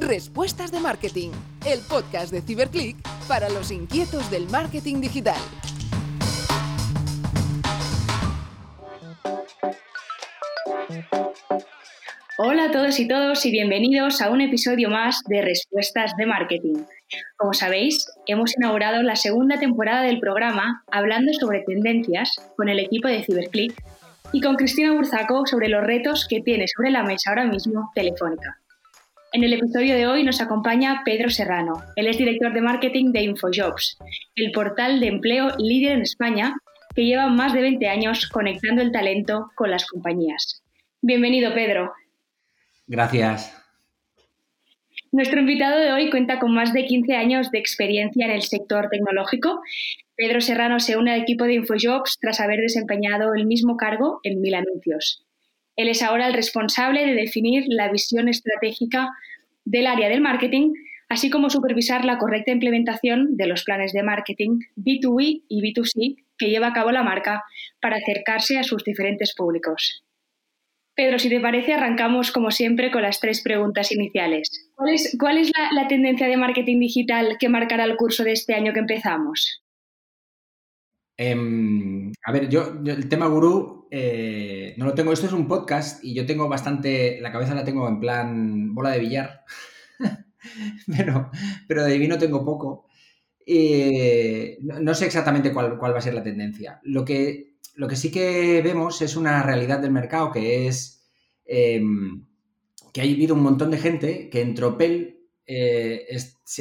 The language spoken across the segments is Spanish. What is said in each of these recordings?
Respuestas de Marketing, el podcast de Ciberclick para los inquietos del marketing digital. Hola a todos y todos y bienvenidos a un episodio más de Respuestas de Marketing. Como sabéis, hemos inaugurado la segunda temporada del programa hablando sobre tendencias con el equipo de Ciberclick y con Cristina Burzaco sobre los retos que tiene sobre la mesa ahora mismo Telefónica. En el episodio de hoy nos acompaña Pedro Serrano. Él es director de marketing de InfoJobs, el portal de empleo líder en España que lleva más de 20 años conectando el talento con las compañías. Bienvenido, Pedro. Gracias. Nuestro invitado de hoy cuenta con más de 15 años de experiencia en el sector tecnológico. Pedro Serrano se une al equipo de InfoJobs tras haber desempeñado el mismo cargo en Mil Anuncios. Él es ahora el responsable de definir la visión estratégica del área del marketing, así como supervisar la correcta implementación de los planes de marketing B2B y B2C que lleva a cabo la marca para acercarse a sus diferentes públicos. Pedro, si te parece, arrancamos como siempre con las tres preguntas iniciales. ¿Cuál es, la tendencia de marketing digital que marcará el curso de este año que empezamos? Em, a ver, yo, el tema gurú eh, no lo tengo. Esto es un podcast y yo tengo bastante. La cabeza la tengo en plan bola de billar. pero, pero de divino tengo poco. no, sé exactamente cuál, va a ser la tendencia. Lo que, lo que sí que vemos es una realidad del mercado que es em, que ha habido un montón de gente que en tropel eh,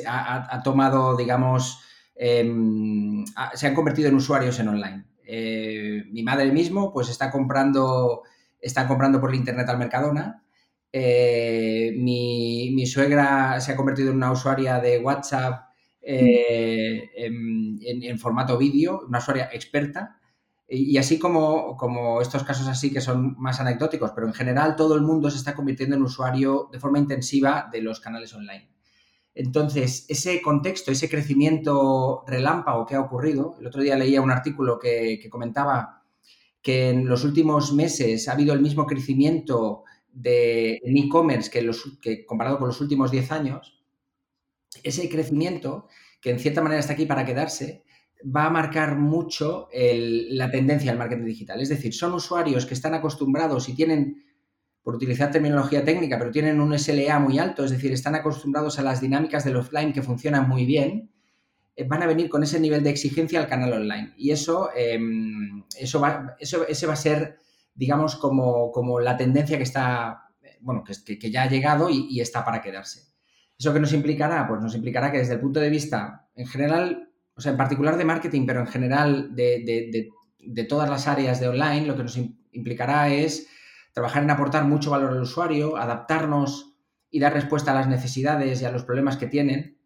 ha, tomado, digamos, Em, se han convertido en usuarios en online. Eh, mi madre mismo, pues está comprando, está comprando por internet al Mercadona. Eh, mi, suegra se ha convertido en una usuaria de WhatsApp eh, en, formato vídeo, una usuaria experta. Y, así como, como, estos casos así que son más anecdóticos, pero en general todo el mundo se está convirtiendo en usuario de forma intensiva de los canales online. Entonces, ese contexto, ese crecimiento relámpago que ha ocurrido, el otro día leía un artículo que, comentaba que en los últimos meses ha habido el mismo crecimiento de, e-commerce que, que comparado con los últimos 10 años, ese crecimiento, que en cierta manera está aquí para quedarse, va a marcar mucho la tendencia al marketing digital. Es decir, son usuarios que están acostumbrados y tienen por utilizar terminología técnica, pero tienen un SLA muy alto, es decir, están acostumbrados a las dinámicas del offline que funcionan muy bien, eh, van a venir con ese nivel de exigencia al canal online. Y eso, em, eso, va, eso ese va a ser, digamos, como, como la tendencia que está, bueno, que, que ya ha llegado y, está para quedarse. ¿Eso qué nos implicará? Pues nos implicará que desde el punto de vista, en general, o sea, en particular de marketing, pero en general de, de, de todas las áreas de online, lo que nos implicará es trabajar en aportar mucho valor al usuario, adaptarnos y dar respuesta a las necesidades y a los problemas que tienen.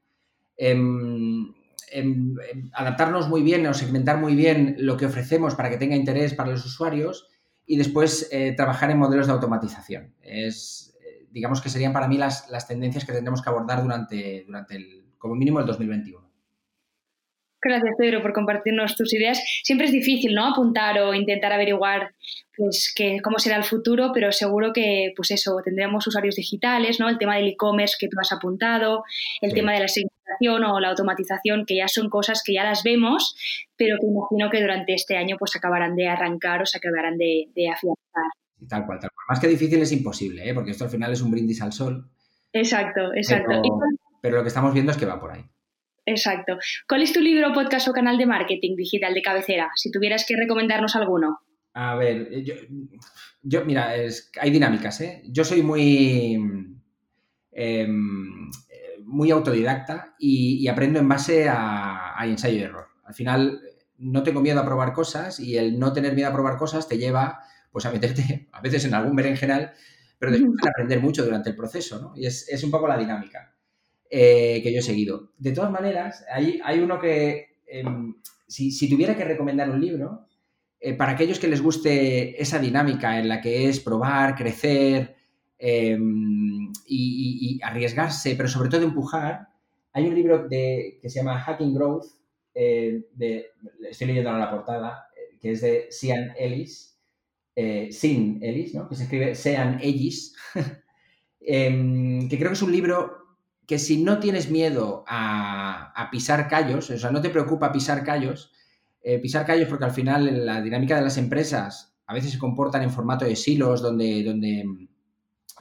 Em, em, em, adaptarnos muy bien o segmentar muy bien lo que ofrecemos para que tenga interés para los usuarios y después eh, trabajar en modelos de automatización. Es, eh, digamos que serían para mí las, las, tendencias que tendremos que abordar durante, durante el, como mínimo el 2021. Gracias, Pedro, por compartirnos tus ideas. Siempre es difícil, ¿no? Apuntar o intentar averiguar pues, que, cómo será el futuro, pero seguro que, pues eso, tendremos usuarios digitales, ¿no? El tema del e-commerce que tú has apuntado, el tema de la segmentación o la automatización, que ya son cosas que ya las vemos, pero que imagino que durante este año pues acabarán de arrancar o se acabarán de, de afianzar. Tal cual, tal cual. Más que difícil es imposible, ¿eh? porque esto al final es un brindis al sol. Exacto, exacto. pero lo que estamos viendo es que va por ahí. Exacto. ¿Cuál es tu libro, podcast o canal de marketing digital de cabecera? Si tuvieras que recomendarnos alguno. A ver, yo, mira, hay dinámicas, ¿eh? Yo soy muy, em, muy autodidacta y, aprendo en base a, ensayo y error. Al final, no tengo miedo a probar cosas y el no tener miedo a probar cosas te lleva pues a meterte a veces en algún berenjenal, pero después a aprender mucho durante el proceso, ¿no? Y es, es un poco la dinámica. Eh, que yo he seguido. De todas maneras, hay, hay uno que, em, si, tuviera que recomendar un libro, eh, para aquellos que les guste esa dinámica en la que es probar, crecer em, y, arriesgarse, pero sobre todo empujar, hay un libro que se llama Hacking Growth, eh, estoy leyendo ahora la portada, que es de Sean Ellis, Sin Ellis, que se escribe Sean Ellis, em, que creo que es un libro que si no tienes miedo a, pisar callos, o sea, no te preocupa pisar callos, eh, pisar callos porque al final la dinámica de las empresas a veces se comportan en formato de silos donde, donde,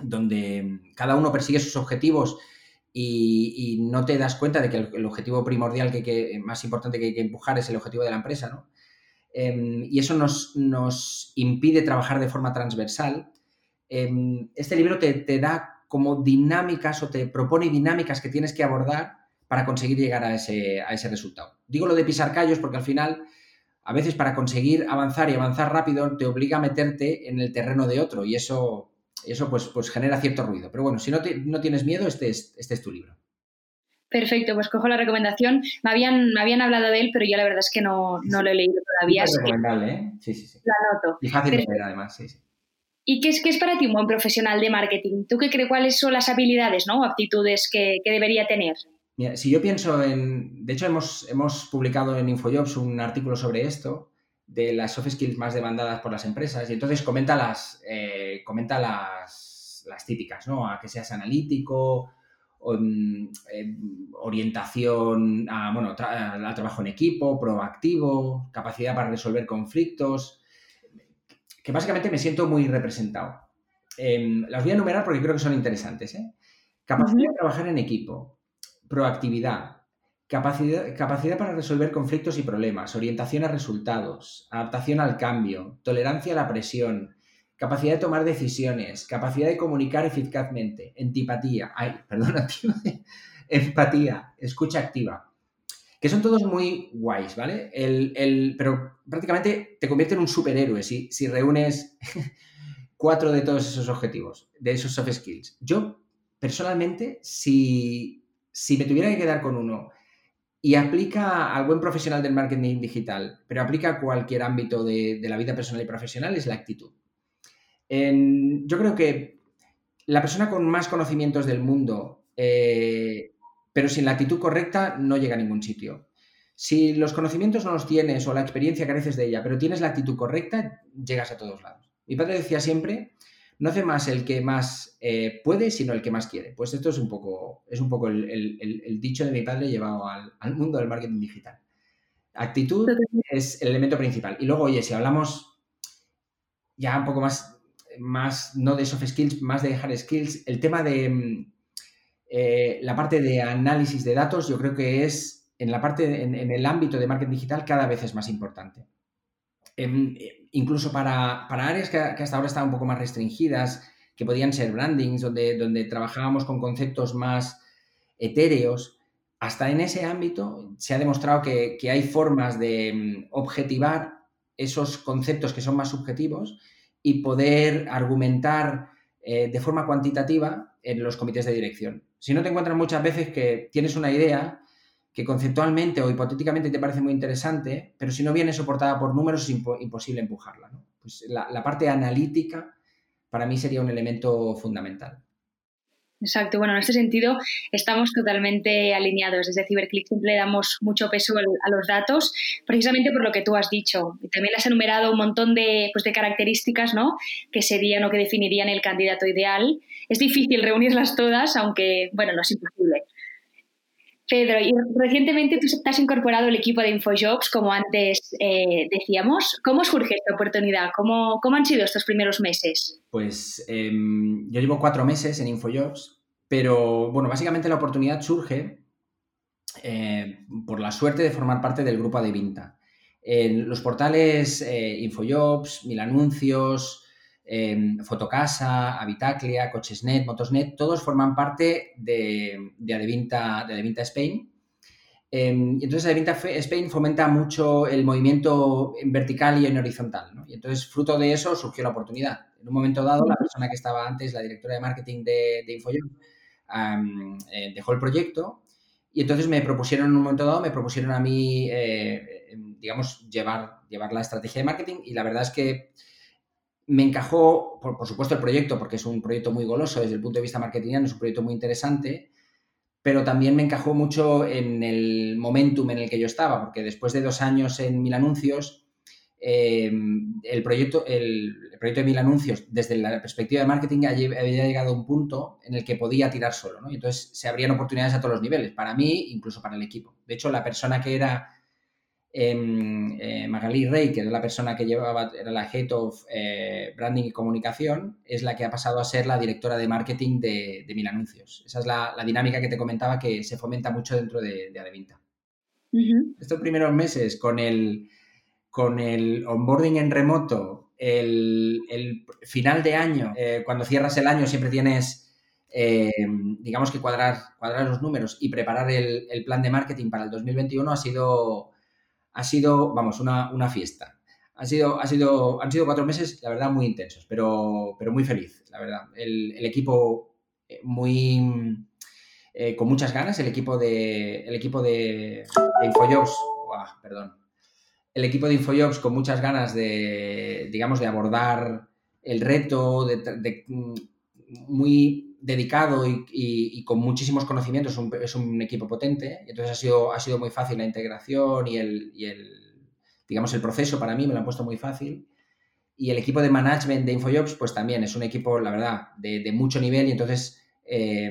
donde cada uno persigue sus objetivos y, no te das cuenta de que el, objetivo primordial que, más importante que hay que empujar es el objetivo de la empresa, ¿no? Em, y eso nos, nos, impide trabajar de forma transversal. Em, este libro te, te, da como dinámicas o te propone dinámicas que tienes que abordar para conseguir llegar a ese, a ese resultado. Digo lo de pisar callos porque al final, a veces para conseguir avanzar y avanzar rápido, te obliga a meterte en el terreno de otro y eso eso pues, pues genera cierto ruido. Pero bueno, si no, no tienes miedo, este es, este es tu libro. Perfecto, pues cojo la recomendación. Me habían, me habían hablado de él, pero yo la verdad es que no, no lo he leído todavía. Es recomendable, ¿eh? Sí, sí, sí. Lo anoto. Y fácil de leer, además, sí, sí. ¿Y qué es, qué es para ti un buen profesional de marketing? ¿Tú qué crees cuáles son las habilidades ¿no? o aptitudes que, que debería tener? Mira, si yo pienso en. De hecho, hemos, hemos publicado en InfoJobs un artículo sobre esto de las soft skills más demandadas por las empresas y entonces comenta las, eh, comenta las, las, típicas, ¿no? A que seas analítico, mm, em, orientación a, bueno, al trabajo en equipo, proactivo, capacidad para resolver conflictos, que básicamente me siento muy representado. Em, las voy a enumerar porque creo que son interesantes. ¿eh? Capacidad de trabajar en equipo, proactividad, Capacidad, capacidad, para resolver conflictos y problemas, orientación a resultados, adaptación al cambio, tolerancia a la presión, capacidad de tomar decisiones, capacidad de comunicar eficazmente, antipatía, ay, perdón, empatía, escucha activa, que son todos muy guays, ¿vale? El, pero prácticamente te convierte en un superhéroe si, si reúnes cuatro de todos esos objetivos, de esos soft skills. Yo, personalmente, si, si me tuviera que quedar con uno, y aplica al buen profesional del marketing digital, pero aplica a cualquier ámbito de, la vida personal y profesional, es la actitud. yo creo que la persona con más conocimientos del mundo, eh, pero sin la actitud correcta, no llega a ningún sitio. Si los conocimientos no los tienes o la experiencia careces de ella, pero tienes la actitud correcta, llegas a todos lados. Mi padre decía siempre no hace más el que más eh, puede, sino el que más quiere. Pues esto es un poco, es un poco el, dicho de mi padre llevado al, mundo del marketing digital. Actitud es el elemento principal. Y luego, oye, si hablamos ya un poco más, más no de soft skills, más de hard skills, el tema de mm, eh, la parte de análisis de datos, yo creo que es en la parte, en, el ámbito de marketing digital, cada vez es más importante. Em, incluso para, áreas que, hasta ahora estaban un poco más restringidas, que podían ser brandings, donde, donde trabajábamos con conceptos más etéreos, hasta en ese ámbito se ha demostrado que, hay formas de mm, objetivar esos conceptos que son más subjetivos y poder argumentar eh, de forma cuantitativa en los comités de dirección. Si no te encuentras muchas veces que tienes una idea que conceptualmente o hipotéticamente te parece muy interesante, pero si no viene soportada por números es imposible empujarla. Pues la, parte analítica para mí sería un elemento fundamental. Exacto, bueno, en este sentido estamos totalmente alineados. Desde CiberClick siempre le damos mucho peso a los datos, precisamente por lo que tú has dicho. Y también has enumerado un montón de, pues, de características ¿no? que serían o que definirían el candidato ideal. Es difícil reunirlas todas, aunque, bueno, no es imposible. Pedro, y recientemente tú te has incorporado al equipo de InfoJobs, como antes eh, decíamos. ¿Cómo surge esta oportunidad? ¿Cómo, ¿Cómo, han sido estos primeros meses? Pues em, yo llevo cuatro meses en InfoJobs, pero bueno, básicamente la oportunidad surge eh, por la suerte de formar parte del grupo Adevinta. En los portales eh, InfoJobs, Mil Anuncios, Em, Fotocasa, Habitaclia, Cochesnet, Motosnet, todos forman parte de, de Adevinta, de Spain. Em, y entonces Adevinta Spain fomenta mucho el movimiento en vertical y en horizontal. Y entonces, fruto de eso, surgió la oportunidad. En un momento dado, la persona que estaba antes, la directora de marketing de, de eh, dejó el proyecto y entonces me propusieron en un momento dado, me propusieron a mí, eh, em, digamos, llevar, llevar la estrategia de marketing y la verdad es que me encajó, por, supuesto, el proyecto, porque es un proyecto muy goloso desde el punto de vista marketingiano, es un proyecto muy interesante, pero también me encajó mucho en el momentum en el que yo estaba, porque después de dos años en Mil Anuncios, em, el, proyecto, el, proyecto de mil anuncios, desde la perspectiva de marketing, había llegado a un punto en el que podía tirar solo, ¿no? Entonces se abrían oportunidades a todos los niveles, para mí, incluso para el equipo. De hecho, la persona que era eh, Magali Rey, que era la persona que llevaba, era la Head of eh, Branding y Comunicación, es la que ha pasado a ser la directora de marketing de, Mil Anuncios. Esa es la, dinámica que te comentaba que se fomenta mucho dentro de, de Adevinta. Estos primeros meses con el, con el onboarding en remoto, el, final de año, eh, cuando cierras el año siempre tienes, eh, digamos que cuadrar, cuadrar los números y preparar el, plan de marketing para el 2021 ha sido, ha sido vamos, una, fiesta. Ha sido, ha sido, han sido cuatro meses, la verdad, muy intensos, pero, pero muy feliz, la verdad. El, equipo eh, muy... con muchas ganas, el equipo de, el equipo de, Infojobs, perdón, el equipo de Infojobs con muchas ganas de, digamos, de abordar el reto, de, mm, muy dedicado y, con muchísimos conocimientos, es un, equipo potente, y entonces ha sido, ha sido muy fácil la integración y el, digamos, el proceso para mí me lo han puesto muy fácil. Y el equipo de management de Infojobs, pues también es un equipo, la verdad, de, mucho nivel y entonces eh,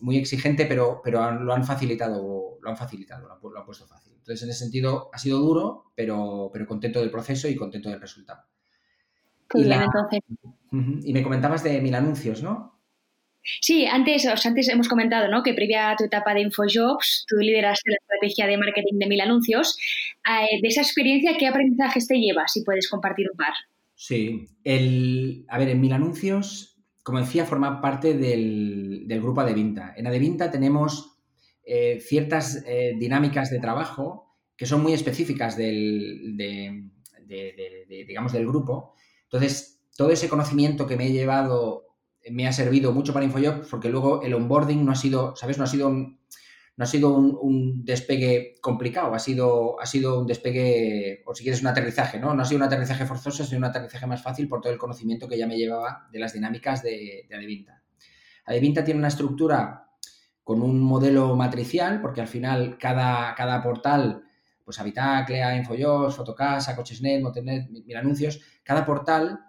muy exigente, pero, pero lo han facilitado, lo han facilitado, lo han puesto fácil. Entonces, en ese sentido, ha sido duro, pero, pero contento del proceso y contento del resultado. y, entonces. y me comentabas de mil anuncios, ¿no? Sí, antes, antes hemos comentado ¿no? que previa a tu etapa de InfoJobs, tú lideraste la estrategia de marketing de mil anuncios. Eh, de esa experiencia, ¿qué aprendizajes te llevas? Si puedes compartir un par. Sí, el, a ver, en mil anuncios, como decía, forma parte del, del grupo Adevinta. En Adevinta tenemos eh, ciertas eh, dinámicas de trabajo que son muy específicas del, digamos, del grupo. Entonces, todo ese conocimiento que me he llevado me ha servido mucho para InfoJob porque luego el onboarding no ha sido, ¿sabes? No ha sido un, no ha sido un, despegue complicado, ha sido, ha sido un despegue, o si quieres, un aterrizaje, ¿no? No ha sido un aterrizaje forzoso, ha sido un aterrizaje más fácil por todo el conocimiento que ya me llevaba de las dinámicas de, de Adevinta. Adevinta tiene una estructura con un modelo matricial, porque al final cada, cada portal, pues Habitaclea, Infojobs, Fotocasa, Cochesnet, Motenet, Mil Anuncios, cada portal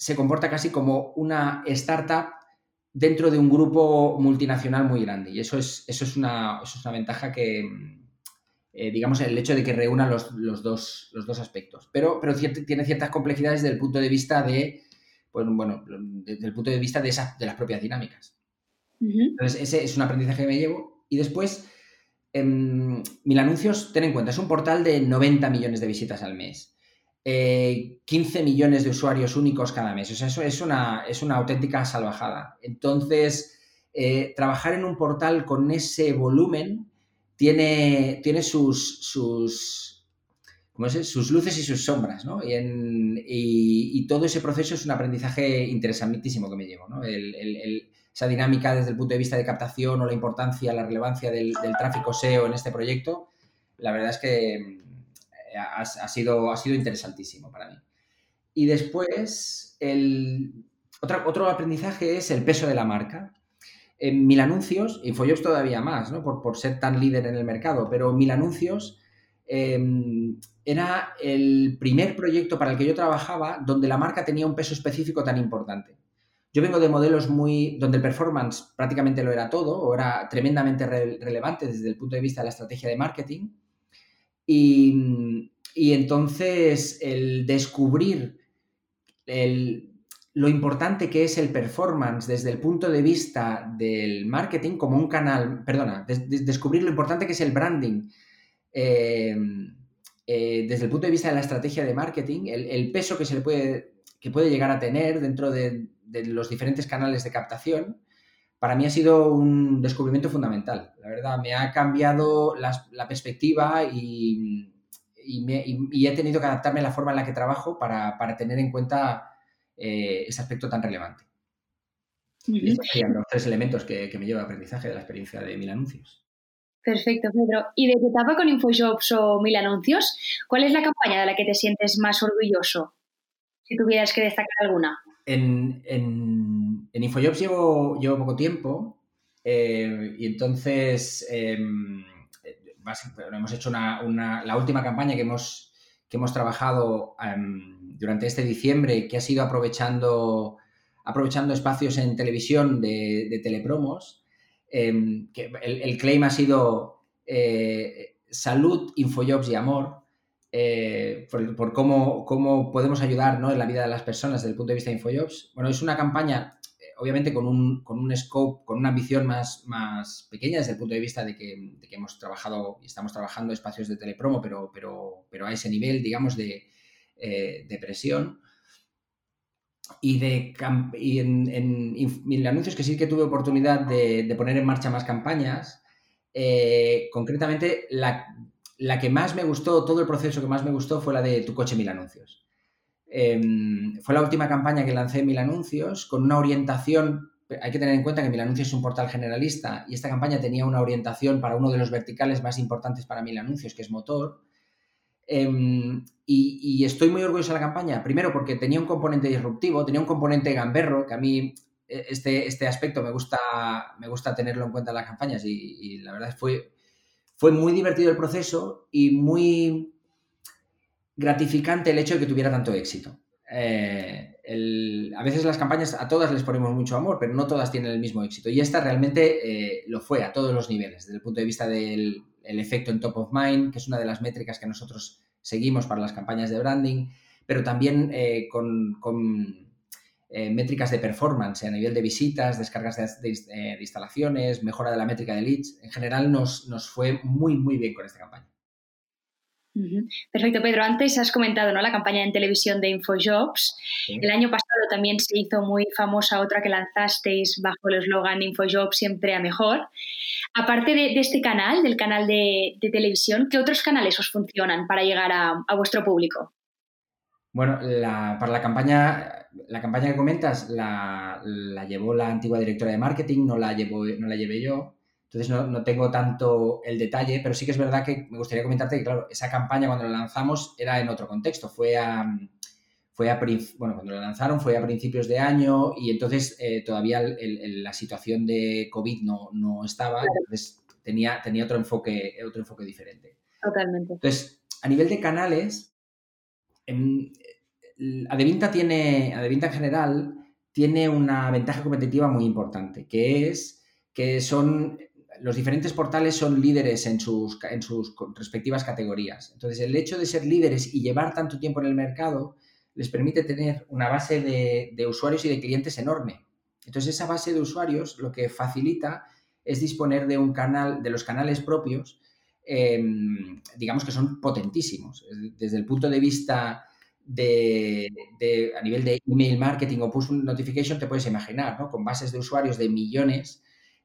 se comporta casi como una startup dentro de un grupo multinacional muy grande. Y eso es, eso es, una, es una ventaja que, eh, digamos, el hecho de que reúna los, dos, los dos aspectos. Pero, pero tiene ciertas complejidades desde el punto de vista de, pues, bueno, desde el punto de vista de, esa, de las propias dinámicas. Entonces, ese es un aprendizaje que me llevo. Y después, em, Mil Anuncios, ten en cuenta, es un portal de 90 millones de visitas al mes. 15 eh, millones de usuarios únicos cada mes. O sea, eso es una, auténtica salvajada. Entonces, eh, trabajar en un portal con ese volumen tiene, sus, luces y sus sombras, y, todo ese proceso es un aprendizaje interesantísimo que me llevo, ¿no? el, esa dinámica desde el punto de vista de captación o la importancia, la relevancia del, tráfico SEO en este proyecto, la verdad es que ha, sido, ha sido interesantísimo para mí. Y después, el, otro aprendizaje es el peso de la marca. En Mil Anuncios, Infojobs todavía más, ¿no? por, por ser tan líder en el mercado, pero Mil Anuncios em, era el primer proyecto para el que yo trabajaba donde la marca tenía un peso específico tan importante. Yo vengo de modelos muy donde el performance prácticamente lo era todo o era tremendamente relevante desde el punto de vista de la estrategia de marketing. Y, entonces el descubrir lo importante que es el performance desde el punto de vista del marketing como un canal, perdona, descubrir lo importante que es el branding eh, eh, desde el punto de vista de la estrategia de marketing, el, el peso que se le puede, que puede llegar a tener dentro de, de los diferentes canales de captación, para mí ha sido un descubrimiento fundamental. La verdad, me ha cambiado la, perspectiva y, he tenido que adaptarme a la forma en la que trabajo para, tener en cuenta eh, ese aspecto tan relevante. estos serían los tres elementos que, me lleva aprendizaje de la experiencia de Mil Anuncios. Perfecto, Pedro. ¿Y de tu etapa con InfoJobs o Mil Anuncios, cuál es la campaña de la que te sientes más orgulloso? Si tuvieras que destacar alguna. En, en, Infojobs llevo, llevo poco tiempo eh, y entonces em, hemos hecho una, la última campaña que hemos, que hemos trabajado em, durante este diciembre, que ha sido aprovechando, aprovechando espacios en televisión de, telepromos. Em, que el, claim ha sido eh, salud, infojobs y amor. Eh, por, cómo, podemos ayudar en la vida de las personas desde el punto de vista de Infojobs. Bueno, es una campaña obviamente con un, scope, con una ambición más, pequeña desde el punto de vista de que, hemos trabajado y estamos trabajando espacios de telepromo, pero, a ese nivel, digamos, de, eh, presión. Y, de, y en, en, anuncios que sí que tuve oportunidad de, poner en marcha más campañas, eh, concretamente la, la, que más me gustó, todo el proceso que más me gustó fue la de Tu coche mil anuncios. Em, fue la última campaña que lancé Mil Anuncios con una orientación. Hay que tener en cuenta que Mil Anuncios es un portal generalista y esta campaña tenía una orientación para uno de los verticales más importantes para Mil Anuncios, que es motor. Em, y, estoy muy orgulloso de la campaña, primero porque tenía un componente disruptivo, tenía un componente gamberro, que a mí e, este, este aspecto me gusta, me gusta tenerlo en cuenta en las campañas y, y la verdad fue, fue muy divertido el proceso y muy, gratificante el hecho de que tuviera tanto éxito. Eh, a veces las campañas a todas les ponemos mucho amor, pero no todas tienen el mismo éxito. Y esta realmente eh, lo fue a todos los niveles, desde el punto de vista del efecto en top of mind, que es una de las métricas que nosotros seguimos para las campañas de branding, pero también eh, con, métricas de performance a nivel de visitas, descargas de, instalaciones, mejora de la métrica de leads. En general nos, nos fue muy, muy bien con esta campaña. Perfecto, Pedro. Antes has comentado ¿no? la campaña en televisión de InfoJobs. El año pasado también se hizo muy famosa otra que lanzasteis bajo el eslogan InfoJobs siempre a mejor. Aparte de, este canal, del canal de, televisión, ¿qué otros canales os funcionan para llegar a, vuestro público? Bueno, para la campaña, la campaña que comentas la, la, llevó la antigua directora de marketing, no la, llevo, no la llevé yo. Entonces no, tengo tanto el detalle, pero sí que es verdad que me gustaría comentarte que, claro, esa campaña cuando la lanzamos era en otro contexto. Fue a, fue a bueno, cuando la lanzaron fue a principios de año y entonces eh, todavía la situación de COVID no, no estaba, entonces tenía, tenía otro, enfoque, otro enfoque diferente. Totalmente. Entonces, a nivel de canales, Adevinta tiene, Adevinta en general tiene una ventaja competitiva muy importante, que es que son los diferentes portales son líderes en sus, en sus respectivas categorías. Entonces, el hecho de ser líderes y llevar tanto tiempo en el mercado les permite tener una base de, usuarios y de clientes enorme. Entonces, esa base de usuarios lo que facilita es disponer de un canal, de los canales propios, em, digamos que son potentísimos. Desde el punto de vista de, a nivel de email marketing o push notification, te puedes imaginar, ¿no? Con bases de usuarios de millones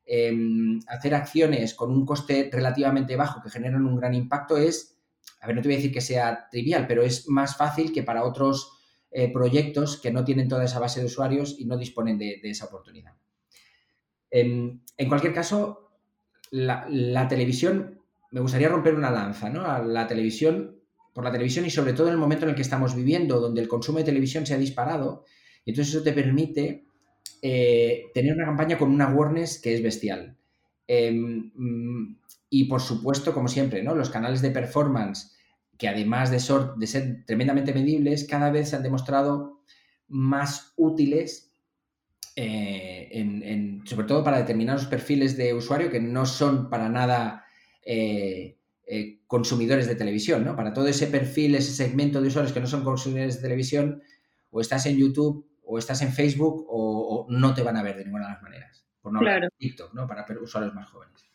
Em, hacer acciones con un coste relativamente bajo que generan un gran impacto es, a ver, no te voy a decir que sea trivial, pero es más fácil que para otros eh, proyectos que no tienen toda esa base de usuarios y no disponen de, esa oportunidad. En, cualquier caso, la, televisión, me gustaría romper una lanza, ¿no? la televisión, por la televisión y sobre todo en el momento en el que estamos viviendo, donde el consumo de televisión se ha disparado, entonces eso te permite eh, tener una campaña con una awareness que es bestial. Em, mm, y por supuesto, como siempre, ¿no? los canales de performance, que además de, de ser tremendamente medibles, cada vez se han demostrado más útiles, eh, sobre todo para determinados perfiles de usuario que no son para nada eh, consumidores de televisión. ¿no? Para todo ese perfil, ese segmento de usuarios que no son consumidores de televisión, o estás en YouTube o estás en Facebook o, no te van a ver de ninguna de las maneras. Por no hablar de TikTok, ¿no? Para usuarios más jóvenes.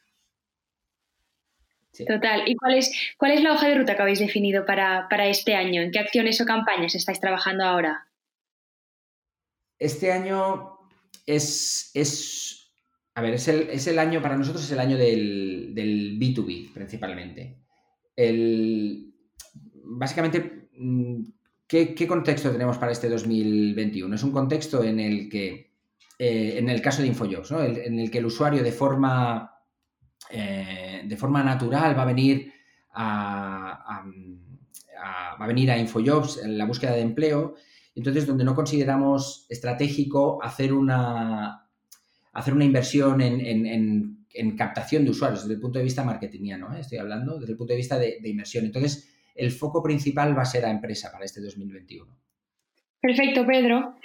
Total. ¿Y cuál es, cuál es la hoja de ruta que habéis definido para, este año? ¿En qué acciones o campañas estáis trabajando ahora? Este año es, es a ver, es el, año, para nosotros es el año del, del B2B principalmente. El, básicamente mm, ¿Qué, contexto tenemos para este 2021? Es un contexto en el que, eh, en el caso de Infojobs, en el que el usuario de forma, eh, de forma natural va a venir a, va a venir a Infojobs en la búsqueda de empleo, entonces donde no consideramos estratégico hacer una, hacer una inversión en, captación de usuarios desde el punto de vista marketingiano, ¿eh? estoy hablando, desde el punto de vista de, inversión. Entonces, el foco principal va a ser a empresa para este 2021. Perfecto, Pedro.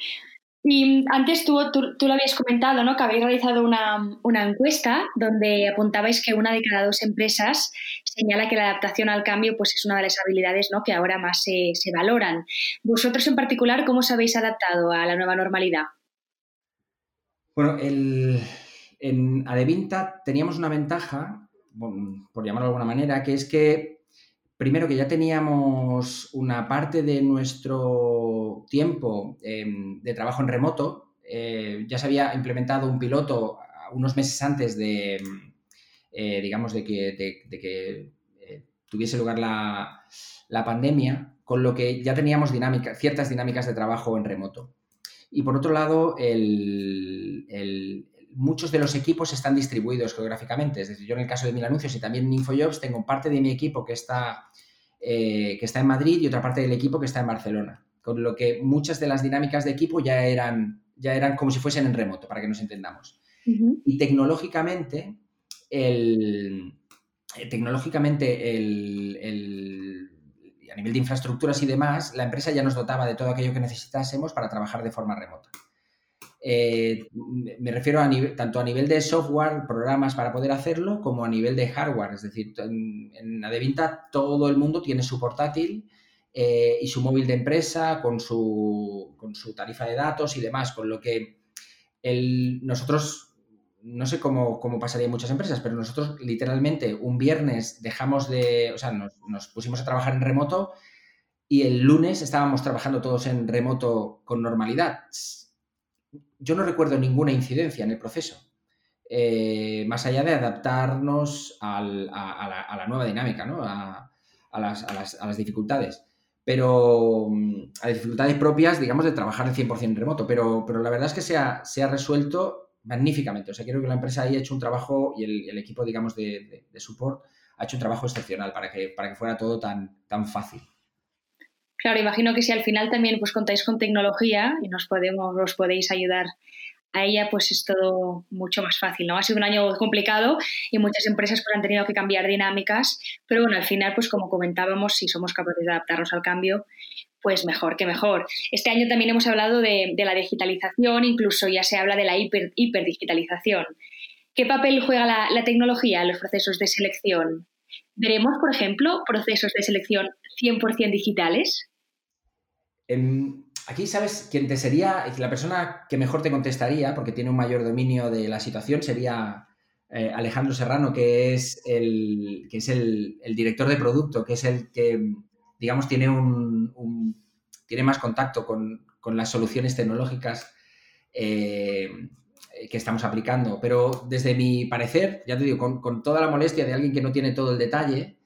Y antes tú, tú, lo habías comentado, ¿no? Que habéis realizado una, encuesta donde apuntabais que una de cada dos empresas señala que la adaptación al cambio pues, es una de las habilidades ¿no? que ahora más se, valoran. Vosotros en particular, ¿cómo os habéis adaptado a la nueva normalidad? Bueno, en Adevinta teníamos una ventaja, por llamarlo de alguna manera, que es que primero que ya teníamos una parte de nuestro tiempo em, de trabajo en remoto, eh, ya se había implementado un piloto unos meses antes de, eh, digamos, de que, eh, tuviese lugar la, pandemia, con lo que ya teníamos ciertas dinámicas de trabajo en remoto. Y por otro lado, muchos de los equipos están distribuidos geográficamente. Es decir, yo en el caso de Mil Anuncios y también en InfoJobs tengo parte de mi equipo que está, eh, que está en Madrid y otra parte del equipo que está en Barcelona. Con lo que muchas de las dinámicas de equipo ya eran, ya eran como si fuesen en remoto, para que nos entendamos. Y tecnológicamente, el, eh, tecnológicamente el, a nivel de infraestructuras y demás, la empresa ya nos dotaba de todo aquello que necesitásemos para trabajar de forma remota. Eh, me refiero a nivel, tanto a nivel de software, programas para poder hacerlo, como a nivel de hardware. Es decir, en, Adevinta todo el mundo tiene su portátil eh, y su móvil de empresa con su, con su, tarifa de datos y demás, con lo que nosotros, no sé cómo, cómo, pasaría en muchas empresas, pero nosotros literalmente un viernes dejamos de, o sea, nos, nos pusimos a trabajar en remoto y el lunes estábamos trabajando todos en remoto con normalidad yo no recuerdo ninguna incidencia en el proceso, eh, más allá de adaptarnos a, la, nueva dinámica, ¿no? a, las, dificultades. Pero mm, a dificultades propias, digamos, de trabajar el 100% en remoto. Pero, pero la verdad es que se ha, se ha, resuelto magníficamente. O sea, creo que la empresa ahí ha hecho un trabajo y el, equipo, digamos, de, de, support ha hecho un trabajo excepcional para que, para que fuera todo tan, tan fácil. Claro, imagino que si al final también pues contáis con tecnología y nos podemos, os podéis ayudar a ella, pues es todo mucho más fácil, ¿no? Ha sido un año complicado y muchas empresas pues, han tenido que cambiar dinámicas, pero bueno, al final, pues como comentábamos, si somos capaces de adaptarnos al cambio, pues mejor que mejor. Este año también hemos hablado de, la digitalización, incluso ya se habla de la hiper, hiperdigitalización. ¿Qué papel juega la, tecnología en los procesos de selección? ¿Veremos, por ejemplo, procesos de selección 100% digitales? aquí, ¿sabes? quién te sería, la persona que mejor te contestaría, porque tiene un mayor dominio de la situación, sería eh, Alejandro Serrano, que es, el, que es el, director de producto, que es el que, digamos, tiene, un, tiene más contacto con, las soluciones tecnológicas eh, que estamos aplicando. Pero desde mi parecer, ya te digo, con, toda la molestia de alguien que no tiene todo el detalle,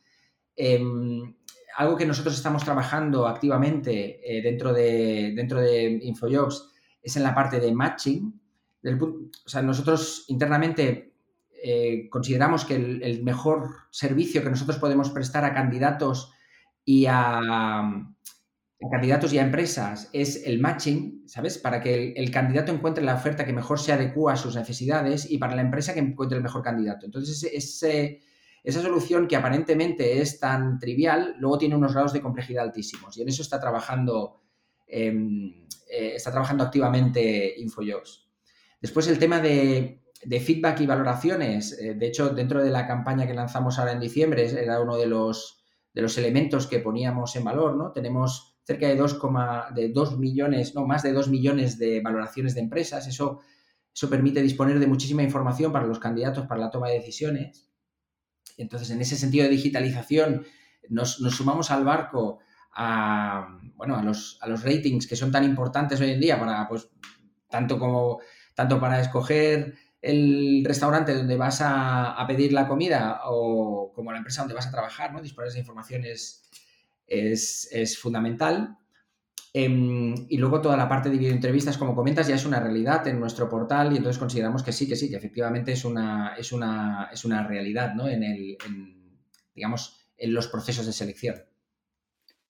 em, algo que nosotros estamos trabajando activamente eh, dentro, de, dentro de InfoJobs es en la parte de matching. o sea, nosotros internamente eh, consideramos que el, mejor servicio que nosotros podemos prestar a candidatos y a, candidatos y a empresas es el matching, ¿sabes? Para que el, candidato encuentre la oferta que mejor se adecua a sus necesidades y para la empresa que encuentre el mejor candidato. Entonces, esa solución que aparentemente es tan trivial, luego tiene unos grados de complejidad altísimos y en eso está trabajando, em, eh, está trabajando activamente InfoJobs. Después el tema de, feedback y valoraciones. Eh, de hecho, dentro de la campaña que lanzamos ahora en diciembre, era uno de los, de los elementos que poníamos en valor, ¿no? Tenemos cerca de 2, de 2 millones, no, más de 2 millones de valoraciones de empresas. Eso, eso permite disponer de muchísima información para los candidatos para la toma de decisiones. Entonces, en ese sentido de digitalización, nos, sumamos al barco a, bueno, a, los, a los ratings que son tan importantes hoy en día para, pues, tanto como, tanto para escoger el restaurante donde vas a, pedir la comida o como la empresa donde vas a trabajar, ¿no? Disponer de información es, es, fundamental. Em, y luego toda la parte de videoentrevistas, como comentas, ya es una realidad en nuestro portal y entonces consideramos que sí, que sí, que efectivamente es una, es una, es una realidad ¿no? en, el, digamos, en los procesos de selección.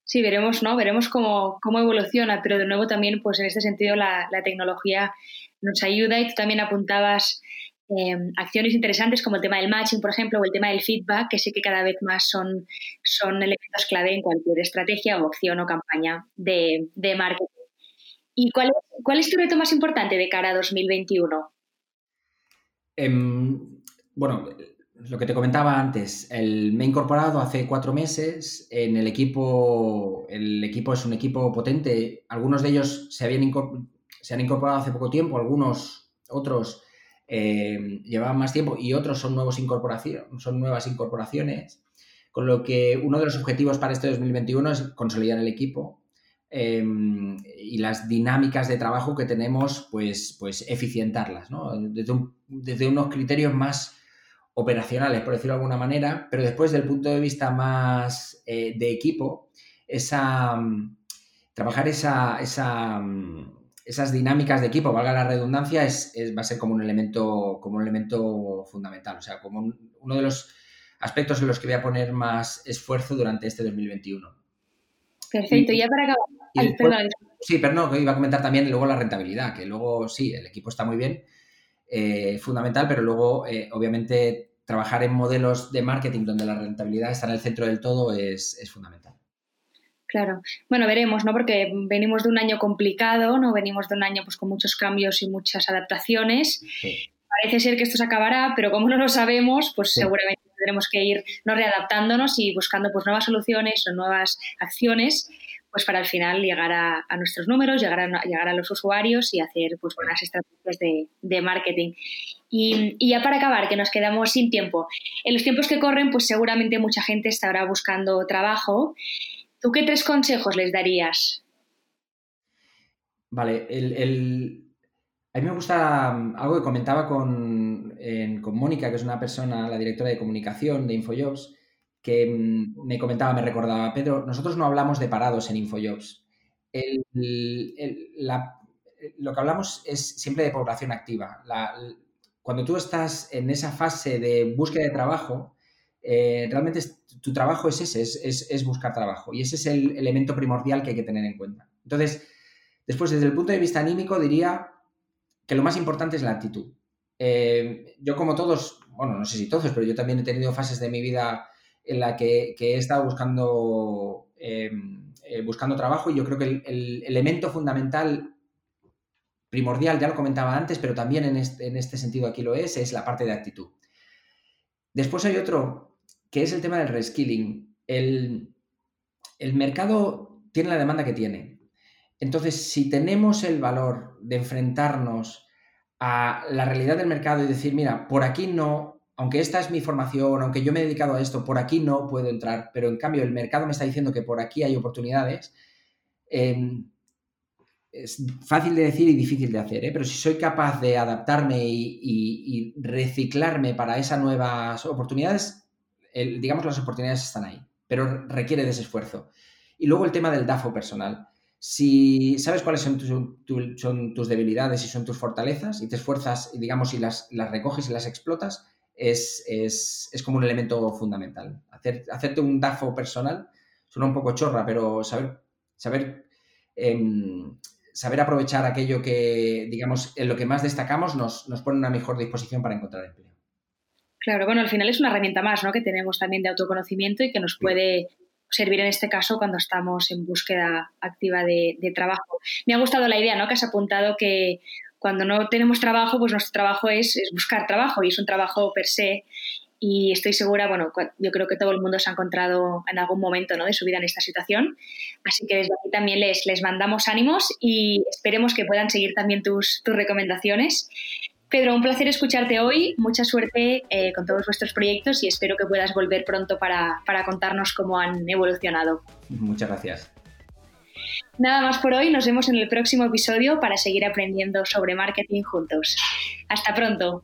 Sí, veremos, ¿no? Veremos cómo, cómo evoluciona, pero de nuevo también, pues en este sentido, la, la tecnología nos ayuda y tú también apuntabas em, acciones interesantes como el tema del matching, por ejemplo, o el tema del feedback, que sí que cada vez más son, son elementos clave en cualquier estrategia o acción o campaña de, de marketing. ¿Y cuál cuál es tu reto más importante de cara a 2021? Em, bueno, lo que te comentaba antes, el, me he incorporado hace cuatro meses en el equipo. El equipo es un equipo potente. Algunos de ellos se, habían se han incorporado hace poco tiempo, algunos otros eh, llevaban más tiempo y otros son, nuevos son nuevas incorporaciones. Con lo que uno de los objetivos para este 2021 es consolidar el equipo em, y las dinámicas de trabajo que tenemos, pues, pues eficientarlas, ¿no? desde, desde unos criterios más operacionales, por decirlo de alguna manera, pero después del punto de vista más eh, de equipo, esa, trabajar esa, esa, esas dinámicas de equipo, valga la redundancia, es, va a ser como un elemento, como un elemento fundamental, o sea, como uno de los aspectos en los que voy a poner más esfuerzo durante este 2021. Perfecto, y, ya para acabar. sí, pero no, iba a comentar también luego la rentabilidad, que luego sí, el equipo está muy bien, eh, fundamental, pero luego, eh, obviamente, trabajar en modelos de marketing donde la rentabilidad está en el centro del todo es, fundamental. Claro. Bueno, veremos, ¿no? Porque venimos de un año complicado, ¿no? Venimos de un año pues, con muchos cambios y muchas adaptaciones. Parece ser que esto se acabará, pero como no lo sabemos, pues seguramente tendremos que ir no readaptándonos y buscando pues, nuevas soluciones o nuevas acciones pues para al final llegar a, nuestros números, llegar a, llegar a los usuarios y hacer pues buenas estrategias de, marketing. Y, ya para acabar, que nos quedamos sin tiempo. En los tiempos que corren, pues seguramente mucha gente estará buscando trabajo. ¿Tú qué tres consejos les darías? Vale, el, a mí me gusta um, algo que comentaba con, con Mónica, que es una persona, la directora de comunicación de InfoJobs, que mm, me comentaba, me recordaba, Pedro, nosotros no hablamos de parados en InfoJobs. lo que hablamos es siempre de población activa. cuando tú estás en esa fase de búsqueda de trabajo, eh, realmente tu trabajo es ese, es, buscar trabajo. Y ese es el elemento primordial que hay que tener en cuenta. Entonces, después, desde el punto de vista anímico, diría que lo más importante es la actitud. Eh, yo como todos, bueno, no sé si todos, pero yo también he tenido fases de mi vida en la que, he estado buscando, eh, buscando trabajo y yo creo que el, elemento fundamental, primordial, ya lo comentaba antes, pero también en este, sentido aquí lo es, es la parte de actitud. Después hay otro, que es el tema del reskilling. El, el mercado tiene la demanda que tiene. Entonces, si tenemos el valor de enfrentarnos a la realidad del mercado y decir, mira, por aquí no, aunque esta es mi formación, aunque yo me he dedicado a esto, por aquí no puedo entrar, pero en cambio el mercado me está diciendo que por aquí hay oportunidades, em, es fácil de decir y difícil de hacer, ¿eh? pero si soy capaz de adaptarme y, reciclarme para esas nuevas oportunidades, digamos las oportunidades están ahí, pero requiere de ese esfuerzo. Y luego el tema del DAFO personal. Si sabes cuáles son son tus debilidades y son tus fortalezas y te esfuerzas, digamos, y las, las recoges y las explotas, es, como un elemento fundamental. Hacer, hacerte un DAFO personal suena un poco chorra, pero saber, saber, em, saber aprovechar aquello que, digamos, en lo que más destacamos nos, nos pone una mejor disposición para encontrar empleo. Claro, bueno, al final es una herramienta más, ¿no? Que tenemos también de autoconocimiento y que nos puede servir en este caso cuando estamos en búsqueda activa de, de, trabajo. Me ha gustado la idea, ¿no? Que has apuntado que cuando no tenemos trabajo, pues nuestro trabajo es, buscar trabajo y es un trabajo per se. Y estoy segura, bueno, yo creo que todo el mundo se ha encontrado en algún momento ¿no? de su vida en esta situación. Así que desde aquí también les, les mandamos ánimos y esperemos que puedan seguir también tus, tus recomendaciones. Pedro, un placer escucharte hoy. Mucha suerte eh, con todos vuestros proyectos y espero que puedas volver pronto para, para contarnos cómo han evolucionado. Muchas gracias. Nada más por hoy, nos vemos en el próximo episodio para seguir aprendiendo sobre marketing juntos. Hasta pronto.